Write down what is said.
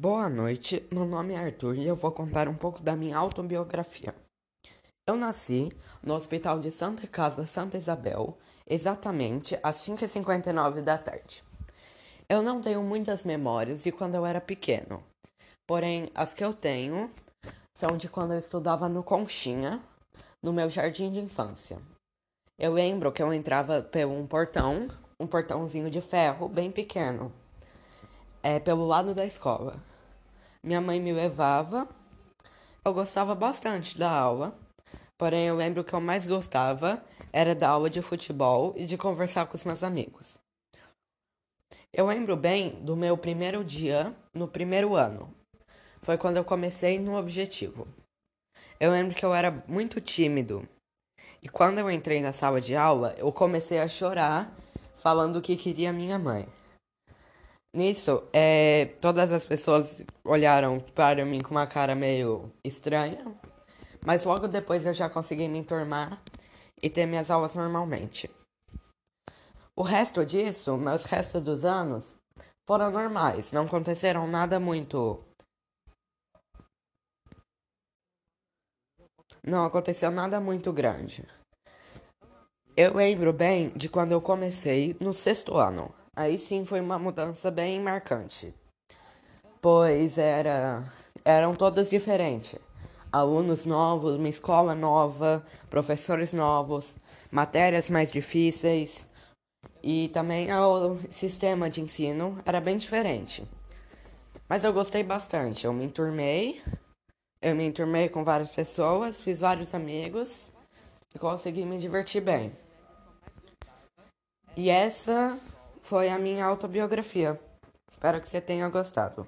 Boa noite, meu nome é Arthur e eu vou contar um pouco da minha autobiografia. Eu nasci no Hospital de Santa Casa Santa Isabel, exatamente às 5h59 da tarde. Eu não tenho muitas memórias de quando eu era pequeno, porém as que eu tenho são de quando eu estudava no Conchinha, no meu jardim de infância. Eu lembro que eu entrava por um portão, um portãozinho de ferro bem pequeno é, pelo lado da escola. Minha mãe me levava. Eu gostava bastante da aula, porém eu lembro que eu mais gostava era da aula de futebol e de conversar com os meus amigos. Eu lembro bem do meu primeiro dia no primeiro ano. Foi quando eu comecei no objetivo. Eu lembro que eu era muito tímido. E quando eu entrei na sala de aula, eu comecei a chorar, falando que queria minha mãe. Nisso, é, todas as pessoas olharam para mim com uma cara meio estranha, mas logo depois eu já consegui me enturmar e ter minhas aulas normalmente. O resto disso, meus restos dos anos, foram normais, não aconteceram nada muito. Não aconteceu nada muito grande. Eu lembro bem de quando eu comecei no sexto ano. Aí sim foi uma mudança bem marcante, pois era eram todas diferentes. Alunos novos, uma escola nova, professores novos, matérias mais difíceis e também o sistema de ensino era bem diferente. Mas eu gostei bastante, eu me enturmei, eu me enturmei com várias pessoas, fiz vários amigos e consegui me divertir bem. E essa foi a minha autobiografia. Espero que você tenha gostado.